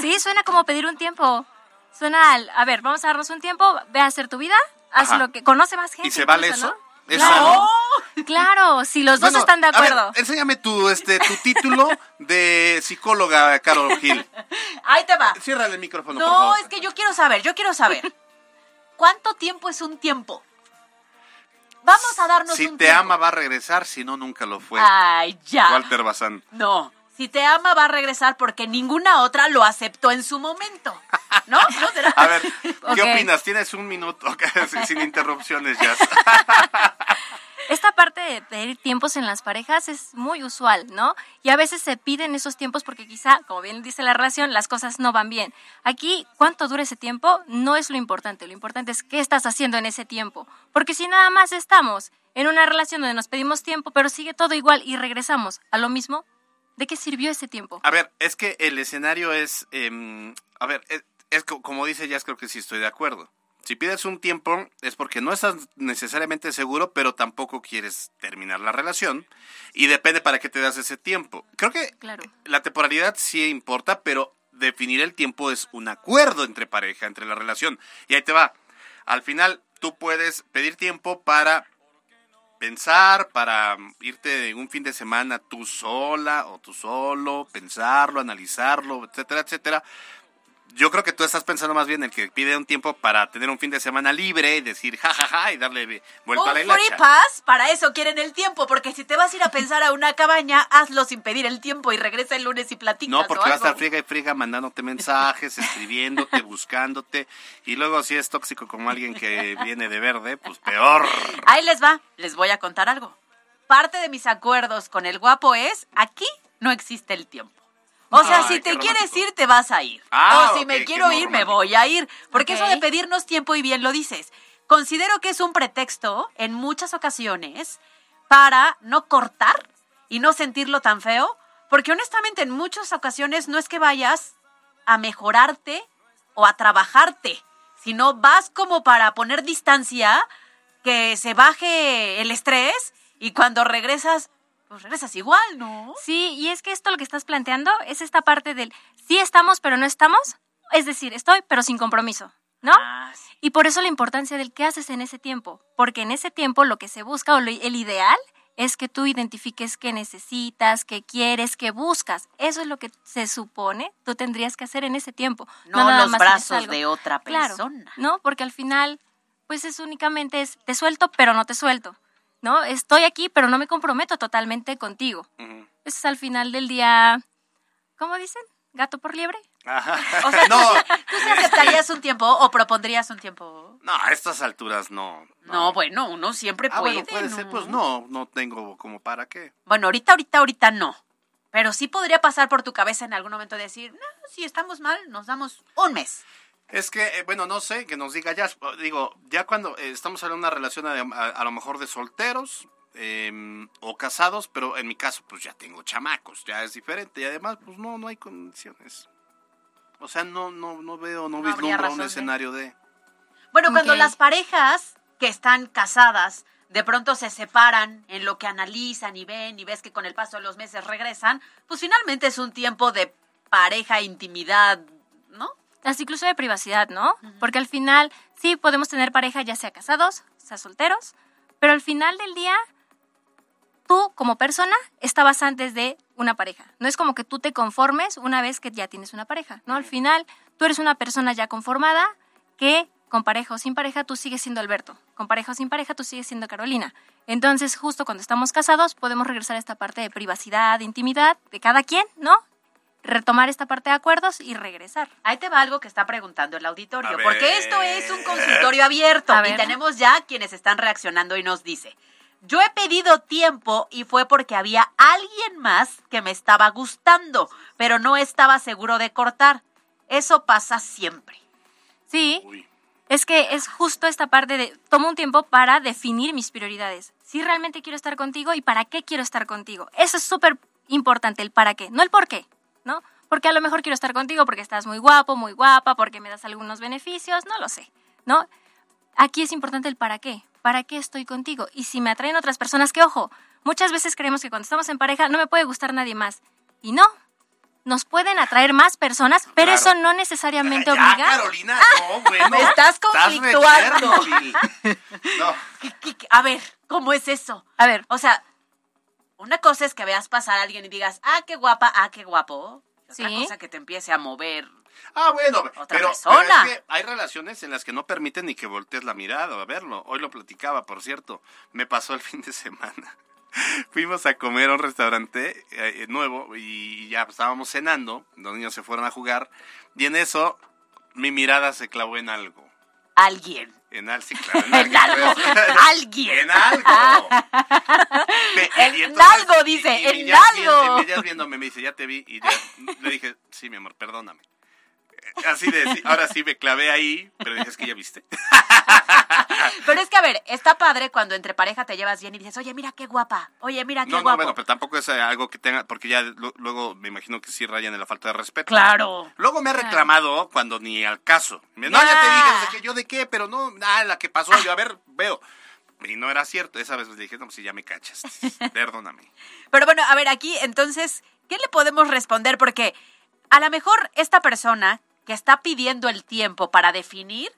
Sí, suena como pedir un tiempo. Suena al, a ver, vamos a darnos un tiempo, ve a hacer tu vida, haz Ajá. lo que conoce más gente. ¿Y se vale incluso, eso? ¿no? ¿Esa Claro. Claro, si los dos están de a ver, acuerdo. enséñame tu, este, tu título de psicóloga, Carol Gil. Ahí te va. Ciérrale el micrófono, por No, favor. es que yo quiero saber, yo quiero saber. ¿Cuánto tiempo es un tiempo? Vamos a darnos Si un te tiempo. ama, va a regresar, si no, nunca lo fue. Ay, ya. Walter Bazán. No, si te ama va a regresar porque ninguna otra lo aceptó en su momento. ¿No? ¿No será? A ver, ¿qué Ok. opinas? Tienes un minuto sin- interrupciones, ya. Esta parte de pedir tiempos en las parejas es muy usual, ¿no? Y a veces se piden esos tiempos porque quizá, como bien dice la relación, las cosas no van bien. Aquí, cuánto dura ese tiempo no es lo importante, lo importante es qué estás haciendo en ese tiempo. Porque si nada más estamos en una relación donde nos pedimos tiempo, pero sigue todo igual y regresamos a lo mismo, ¿de qué sirvió ese tiempo? A ver, es que el escenario es, em, a ver, es, es co- como dice Jazz, creo que sí estoy de acuerdo. Si pides un tiempo es porque no estás necesariamente seguro, pero tampoco quieres terminar la relación y depende para qué te das ese tiempo. Creo que Claro. la temporalidad sí importa, pero definir el tiempo es un acuerdo entre pareja, entre la relación. Y ahí te va. Al final tú puedes pedir tiempo para pensar, para irte un fin de semana tú sola o tú solo, pensarlo, analizarlo, etcétera, etcétera. Yo creo que tú estás pensando más bien en el que pide un tiempo para tener un fin de semana libre y decir jajaja y darle vuelta a la Un free hilacha. pass, para eso quieren el tiempo, porque si te vas a ir a pensar a una cabaña, hazlo sin pedir el tiempo y regresa el lunes y platicas No, porque va a estar friega y friega mandándote mensajes, escribiéndote, buscándote. Y luego si es tóxico como alguien que viene de verde, pues peor. Ahí les va, les voy a contar algo. Parte de mis acuerdos con el guapo es, aquí no existe el tiempo. O sea, Ay, si te quieres romántico. ir, te vas a ir. Ah, o si me quiero ir, me voy a ir. Porque eso Ok. de pedirnos tiempo, y bien lo dices, considero que es un pretexto en muchas ocasiones para no cortar y no sentirlo tan feo. Porque honestamente en muchas ocasiones no es que vayas a mejorarte o a trabajarte, sino vas como para poner distancia, que se baje el estrés y cuando regresas, pues regresas igual, ¿no? Sí, y es que esto lo que estás planteando es esta parte del sí estamos, pero no estamos. Es decir, estoy, pero sin compromiso, ¿no? Ah, Y por eso la importancia del qué haces en ese tiempo. Porque en ese tiempo lo que se busca o lo- el ideal es que tú identifiques qué necesitas, qué quieres, qué buscas. Eso es lo que se supone tú tendrías que hacer en ese tiempo. No nada los más brazos de otra Claro, persona. ¿no? Porque al final, pues es únicamente es, te suelto, pero no te suelto, ¿no? Estoy aquí, pero no me comprometo totalmente contigo. Eso es al final del día, ¿cómo dicen? ¿Gato por liebre? Ajá. O sea, no, ¿tú sí aceptarías un tiempo o propondrías un tiempo? no, a estas alturas no. No, bueno, uno siempre Ah, puede. bueno, puede ser, pues no, no tengo como para qué. Bueno, ahorita, ahorita, ahorita no. Pero sí podría pasar por tu cabeza en algún momento decir, no, si estamos mal, nos damos un mes. Es que, eh, bueno, no sé, que nos diga ya, digo, ya cuando eh, estamos hablando de una relación a, a- a lo mejor de solteros, em, o casados, pero en mi caso pues ya tengo chamacos, ya es diferente y además pues no, no hay condiciones. O sea, no, no, no veo, no, vislumbro razón un escenario de... Bueno, cuando las parejas que están casadas de pronto se separan en lo que analizan y ven y ves que con el paso de los meses regresan, pues finalmente es un tiempo de pareja, intimidad, ¿no? Hasta incluso de privacidad, ¿no? Porque al final sí podemos tener pareja ya sea casados, sea solteros, pero al final del día tú como persona estabas antes de una pareja. No es como que tú te conformes una vez que ya tienes una pareja, ¿no? Al final tú eres una persona ya conformada que con pareja o sin pareja tú sigues siendo Alberto. Con pareja o sin pareja tú sigues siendo Carolina. Entonces, justo cuando estamos casados podemos regresar a esta parte de privacidad, de intimidad de cada quien, ¿no? Retomar esta parte de acuerdos y regresar. Ahí te va algo que está preguntando el auditorio, A porque esto es un consultorio abierto A y ver. tenemos ya quienes están reaccionando y nos dice, yo he pedido tiempo y fue porque había alguien más que me estaba gustando, pero no estaba seguro de cortar. Eso pasa siempre. Sí, es que es justo esta parte de tomo un tiempo para definir mis prioridades. Si realmente quiero estar contigo y para qué quiero estar contigo. Eso es súper importante, el para qué, no el por qué, ¿no? Porque a lo mejor quiero estar contigo porque estás muy guapo, muy guapa, porque me das algunos beneficios, no lo sé, ¿no? Aquí es importante el para qué, para qué estoy contigo. Y si me atraen otras personas, que ojo, muchas veces creemos que cuando estamos en pareja no me puede gustar nadie más. Y no, nos pueden atraer más personas, pero Claro. eso no necesariamente Ya, obliga. Carolina, no, bueno. Me estás conflictuando. Chernobyl. No, A ver, ¿cómo es eso? A ver. O sea, una cosa es que veas pasar a alguien y digas, ah, qué guapa, ah, qué guapo. Y Otra Sí. cosa que te empiece a mover. Ah, bueno, Otra pero, persona. pero es que hay relaciones en las que no permiten ni que voltees la mirada a verlo. Hoy lo platicaba, por cierto. Me pasó el fin de semana. Fuimos a comer a un restaurante eh, nuevo y ya estábamos cenando. Los niños se fueron a jugar. Y en eso mi mirada se clavó en algo. Alguien. En, al, sí, claro, en En algo. pues. Alguien. En algo. En entonces- algo, dice, y- y en algo. viéndome me dice, ya te vi. Y ya le dije, sí, mi amor, perdóname. Así de, sí, ahora sí me clavé ahí, pero dije, es que ya viste. Pero es que, a ver, está padre cuando entre pareja te llevas bien y dices, oye, mira qué guapa. Oye, mira qué No, no, guapo. bueno, pero tampoco es eh, algo que tenga, porque ya lo- luego me imagino que sí rayan en la falta de respeto. Claro. Luego me ha reclamado cuando ni al caso. No, ya te dije, no sé qué, yo de qué, pero no, nada, la que pasó, yo a ver, veo. Y no era cierto, esa vez le dije, no, pues sí, ya me cachas, perdóname. Pero bueno, a ver, aquí entonces, ¿qué le podemos responder? Porque a lo mejor esta persona que está pidiendo el tiempo para definir,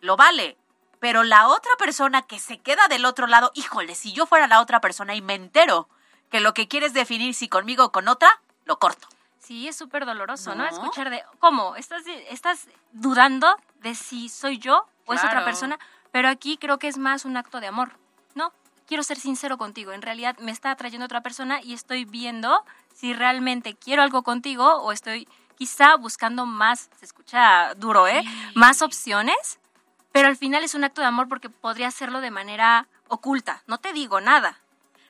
lo vale. Pero la otra persona que se queda del otro lado, híjole, si yo fuera la otra persona y me entero que lo que quieres definir si conmigo o con otra, lo corto. Sí, es súper doloroso, ¿no? No. Escuchar de, ¿cómo? ¿Estás, ¿Estás dudando de si soy yo o es otra persona? Pero aquí creo que es más un acto de amor, ¿no? Quiero ser sincero contigo. En realidad me está atrayendo otra persona y estoy viendo si realmente quiero algo contigo o estoy quizá buscando más, se escucha duro, ¿eh? Más opciones, pero al final es un acto de amor porque podría hacerlo de manera oculta. No te digo nada.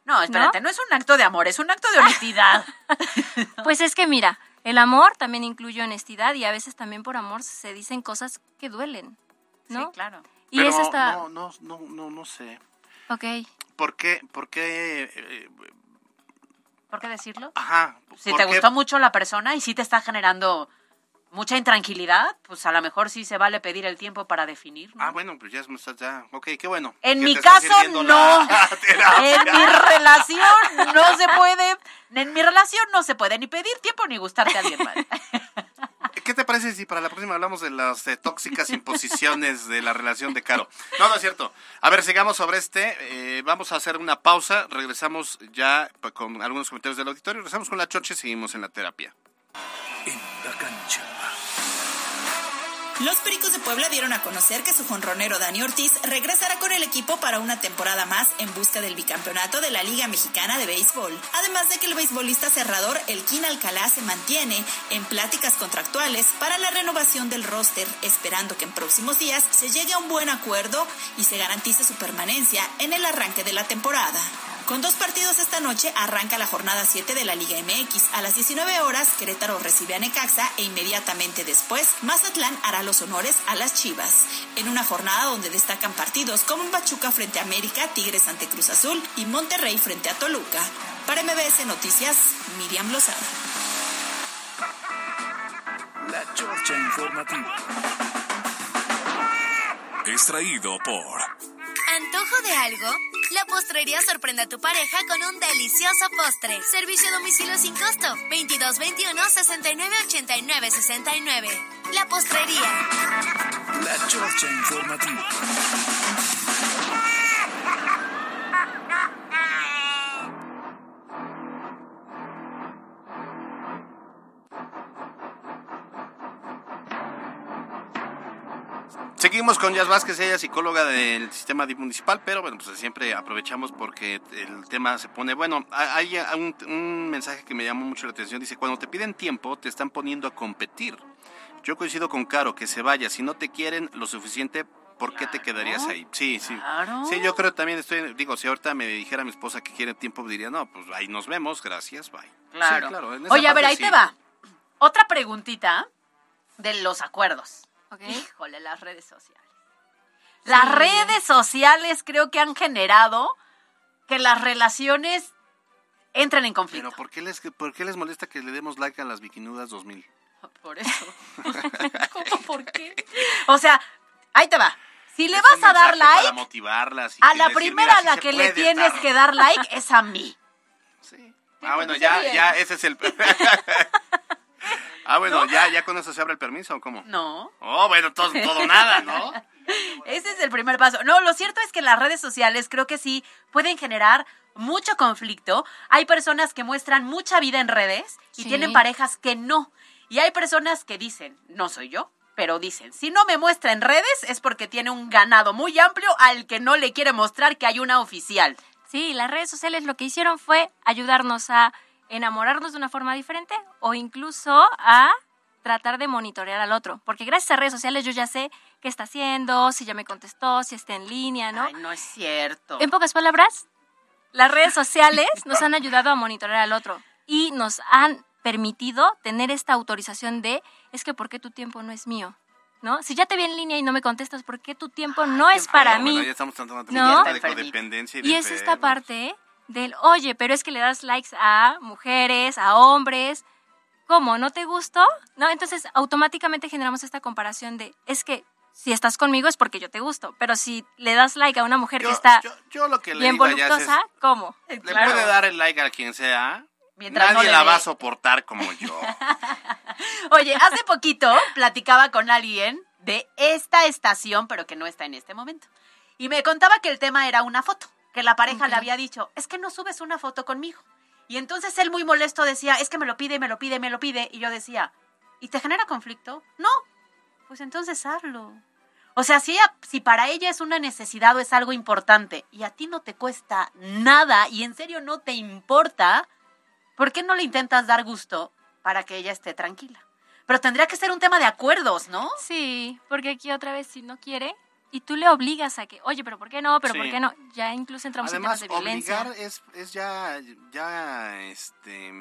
No, espérate, no, es un acto de amor, es un acto de honestidad. Pues es que mira, el amor también incluye honestidad y a veces también por amor se dicen cosas que duelen, ¿no? Sí, claro. Y Pero eso está... no, no, no, no, no sé. Ok. ¿Por qué? ¿Por qué? eh, ¿Por qué decirlo? ajá. Si ¿por te gustó mucho la persona y si te está generando mucha intranquilidad, pues a lo mejor sí se vale pedir el tiempo para definir. ¿no? Ah, bueno, pues ya estás ya. Ok, qué bueno. En mi caso, no. En mi relación no se puede. En mi relación no se puede ni pedir tiempo ni gustarte a alguien más. ¿Qué te parece si para la próxima hablamos de las eh, tóxicas imposiciones de la relación de Caro? No, no es cierto. A ver, sigamos sobre este. eh, vamos a hacer una pausa. Regresamos ya pa- con algunos comentarios del auditorio. Regresamos con la choche y seguimos en la terapia. Los Pericos de Puebla dieron a conocer que su jonronero Dani Ortiz regresará con el equipo para una temporada más en busca del bicampeonato de la Liga Mexicana de Béisbol. Además de que el beisbolista cerrador Elkin Alcalá se mantiene en pláticas contractuales para la renovación del roster, esperando que en próximos días se llegue a un buen acuerdo y se garantice su permanencia en el arranque de la temporada. Con dos partidos esta noche arranca la jornada 7 de la Liga MX. A las 19 horas, Querétaro recibe a Necaxa e inmediatamente después, Mazatlán hará los honores a las Chivas. En una jornada donde destacan partidos como Pachuca frente a América, Tigres ante Cruz Azul y Monterrey frente a Toluca. Para MBS Noticias, Miriam Lozada. La Chorcha Informativa. Extraído por ¿Antojo de algo? La postrería sorprende a tu pareja con un delicioso postre. Servicio a domicilio sin costo. 2221 69 89 69. La postrería. La Chorcha Informativa. Seguimos con Jazz Vázquez, ella es psicóloga del sistema municipal, pero bueno, pues siempre aprovechamos porque el tema se pone bueno. Hay un, un mensaje que me llamó mucho la atención, dice, cuando te piden tiempo, te están poniendo a competir. Yo coincido con Caro, que se vaya, si no te quieren lo suficiente, ¿por qué te quedarías ahí? Sí, sí. Sí, yo creo también estoy, digo, si ahorita me dijera mi esposa que quiere tiempo, diría, no, pues ahí nos vemos, gracias, bye. Claro. Sí, claro Oye, a ver, ahí sí. te va. Otra preguntita de los acuerdos. Híjole, las redes sociales. Las redes sociales creo que han generado que las relaciones entren en conflicto. Pero ¿por qué, les, ¿por qué les molesta que le demos like a las Bikinudas 2000? Por eso. ¿Cómo por qué? O sea, ahí te va. Si le Es vas a dar Para like, motivarlas. y a la decir, primera mira, a sí la que le tienes estar. que dar like es a mí. Ah, bueno, pues, ya, ya, ese es el... ah, bueno, ya, ya con eso se abre el permiso, ¿o cómo? No. Oh, bueno, todo, todo nada, ¿no? Ese es el primer paso. No, lo cierto es que las redes sociales creo que sí pueden generar mucho conflicto. Hay personas que muestran mucha vida en redes y Sí. tienen parejas que no. Y hay personas que dicen, no soy yo, pero dicen, si no me muestra en redes es porque tiene un ganado muy amplio al que no le quiere mostrar que hay una oficial. Sí, las redes sociales lo que hicieron fue ayudarnos a enamorarnos de una forma diferente o incluso a tratar de monitorear al otro. Porque gracias a redes sociales yo ya sé qué está haciendo, si ya me contestó, si está en línea, ¿no? Ay, no es cierto. En pocas palabras, las redes sociales nos han ayudado a monitorear al otro y nos han permitido tener esta autorización de, es que ¿por qué tu tiempo no es mío? ¿No? Si ya te vi en línea y no me contestas, ¿por qué tu tiempo no es para Pero, mí? Bueno, ya estamos tratando ¿No? de codependencia y, de Y es esta parte del, oye, pero es que le das likes a mujeres, a hombres, ¿cómo? ¿No te gustó? ¿No? Entonces automáticamente generamos esta comparación de, es que si estás conmigo es porque yo te gusto, pero si le das like a una mujer que está Yo lo que le bien es, voluptuosa, ¿cómo? le puede dar el like a quien sea, Mientras nadie la va a soportar como yo. Oye, hace poquito platicaba con alguien de esta estación, pero que no está en este momento. Y me contaba que el tema era una foto, que la pareja le había dicho, es que no subes una foto conmigo. Y entonces él muy molesto decía, es que me lo pide, me lo pide, me lo pide. Y yo decía, ¿y te genera conflicto? No, pues entonces hazlo. O sea, si, ella- si para ella es una necesidad o es algo importante y a ti no te cuesta nada y en serio no te importa, ¿por qué no le intentas dar gusto para que ella esté tranquila? Pero tendría que ser un tema de acuerdos, ¿no? Sí, porque aquí otra vez si no quiere y tú le obligas a que, oye, pero ¿por qué no? Pero Sí. ¿por qué no? Ya incluso entramos Además, en temas de violencia. obligar es, es ya, ya, este,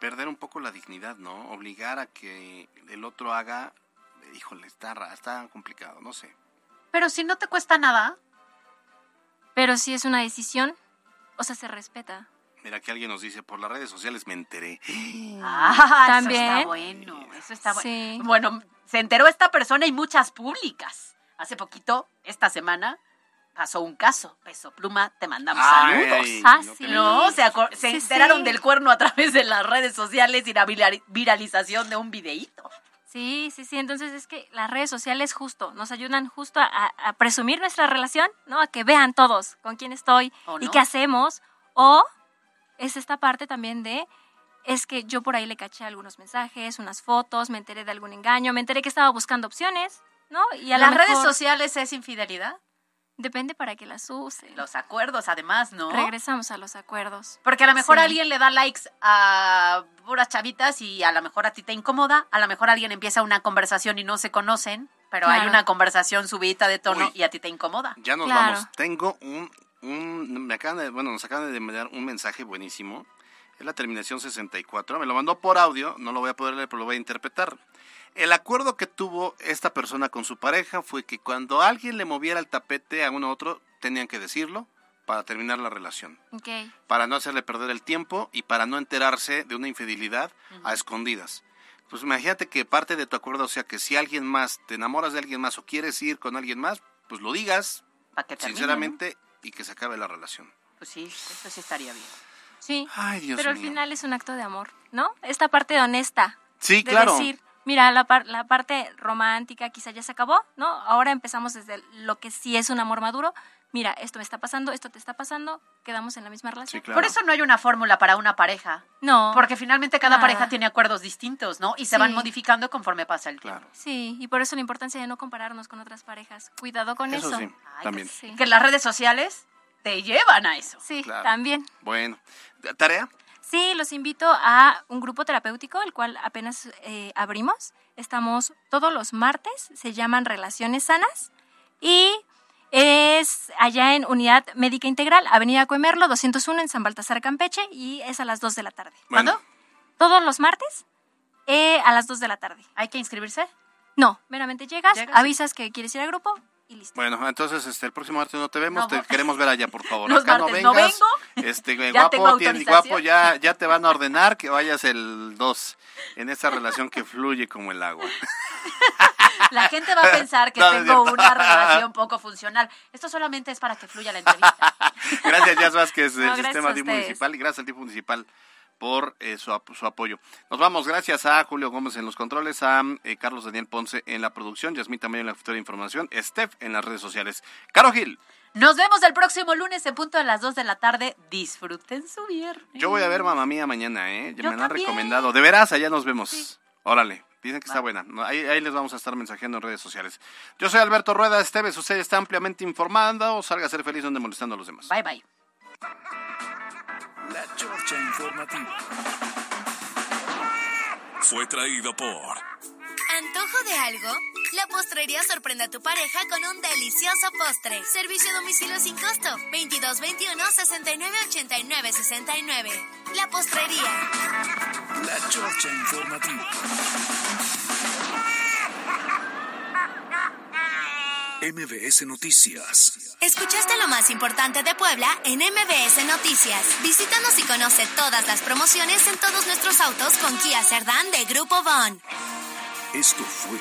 perder un poco la dignidad, ¿no? Obligar a que el otro haga, híjole, está, está complicado, no sé. Pero si no te cuesta nada, Pero si es una decisión, o sea, se respeta. Mira que alguien nos dice, por las redes sociales me enteré. ah, También. eso está bueno, eso está bueno. Sí. Bueno, se enteró esta persona y muchas públicas. Hace poquito, esta semana, pasó un caso. Peso Pluma, te mandamos Ay, saludos. Ah, no sí. No, se, se Sí, enteraron sí. del cuerno a través de las redes sociales y la viral- viralización de un videíto. Sí, sí, sí. Entonces es que las redes sociales justo nos ayudan justo a, a presumir nuestra relación, ¿no? A que vean todos con quién estoy ¿O y qué hacemos. O es esta parte también de, es que yo por ahí le caché algunos mensajes, unas fotos, me enteré de algún engaño, me enteré que estaba buscando opciones, ¿no? Y a ¿Las redes sociales es infidelidad? Depende para que las use. Los acuerdos, además, ¿no? Regresamos a los acuerdos. Porque a lo mejor Sí. alguien le da likes a puras chavitas y a lo mejor a ti te incomoda, a lo mejor alguien empieza una conversación y no se conocen, pero hay una conversación subida de tono Uy. y a ti te incomoda. Ya nos Claro. vamos. Tengo un un, me acaban de, bueno, nos acaban de enviar un mensaje buenísimo. Es la terminación 64. Me lo mandó por audio, no lo voy a poder leer, pero lo voy a interpretar. El acuerdo que tuvo esta persona con su pareja fue que cuando alguien le moviera el tapete a uno u otro, tenían que decirlo para terminar la relación. Ok. Para no hacerle perder el tiempo y para no enterarse de una infidelidad a escondidas. Pues imagínate que parte de tu acuerdo sea que si alguien más, te enamoras de alguien más o quieres ir con alguien más, pues lo digas Para que termine, sinceramente y que se acabe la relación. Pues sí, eso sí estaría bien. Sí. Ay, Dios pero al mío. final es un acto de amor, ¿no? Esta parte honesta. Sí, de claro. decir, mira, la, par- la parte romántica quizá ya se acabó, ¿no? Ahora empezamos desde lo que sí es un amor maduro. Mira, esto me está pasando, esto te está pasando, quedamos en la misma relación. Por eso no hay una fórmula para una pareja. No. Porque finalmente cada Nada. pareja tiene acuerdos distintos, ¿no? Y se Sí. van modificando conforme pasa el tiempo. Sí, y por eso la importancia de no compararnos con otras parejas. Cuidado con eso. Eso sí, también. Sí. Que las redes sociales te llevan a eso. Sí, Claro. también. Bueno, ¿tarea? Sí, los invito a un grupo terapéutico, el cual apenas eh, abrimos. Estamos todos los martes, se llaman Relaciones Sanas y es allá en Unidad Médica Integral, Avenida Coemerlo, 201 en San Baltasar, Campeche y es a las 2 de la tarde. Bueno. Todos los martes eh, a las 2 de la tarde. ¿Hay que inscribirse? No, meramente llegas, Llegas. avisas que quieres ir al grupo y listo. Bueno, entonces este, el próximo martes no te vemos, No, te queremos ver allá, por favor. Los Acá no martes no vengas. vengo. Este, Ya guapo, autorización. guapo, ya, ya te van a ordenar que vayas el 2 en esa relación que fluye como el agua. La gente va a pensar que No, tengo una relación poco funcional. Esto solamente es para que fluya la entrevista. Gracias, Jazz Vázquez, del No, Sistema. Municipal, y gracias al DIF Municipal por eh, su, su apoyo. Nos vamos, gracias a Julio Gómez en los controles, a eh, Carlos Daniel Ponce en la producción, Yasmita también en la futura de información, Steph en las redes sociales. Caro Gil, Nos vemos el próximo lunes en punto a las 2 de la tarde. Disfruten su viernes. yo voy a ver Mamá Mía mañana, ¿eh? Ya Yo me la han recomendado. De veras, allá nos vemos. Órale. Dicen que está buena. Ahí, ahí les vamos a estar mensajeando en redes sociales. Yo soy Alberto Rueda Esteves. Usted está ampliamente informando. Salga a ser feliz donde molestando a los demás. Bye, bye. La Chorcha Informativa. Fue traído por ¿Antojo de algo? La postrería sorprende a tu pareja con un delicioso postre. Servicio a domicilio sin costo. 2221 69 89 69. La postrería. La Chorcha Informativa. MBS Noticias. Escuchaste lo más importante de Puebla en MBS Noticias. Visítanos y conoce todas las promociones en todos nuestros autos con Kia Cerdán de Grupo Bon. Esto fue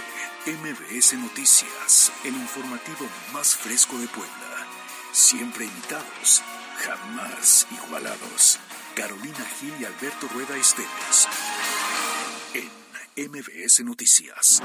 MBS Noticias, el informativo más fresco de Puebla. Siempre imitados, jamás igualados. Carolina Gil y Alberto Rueda Esteves. En MBS Noticias.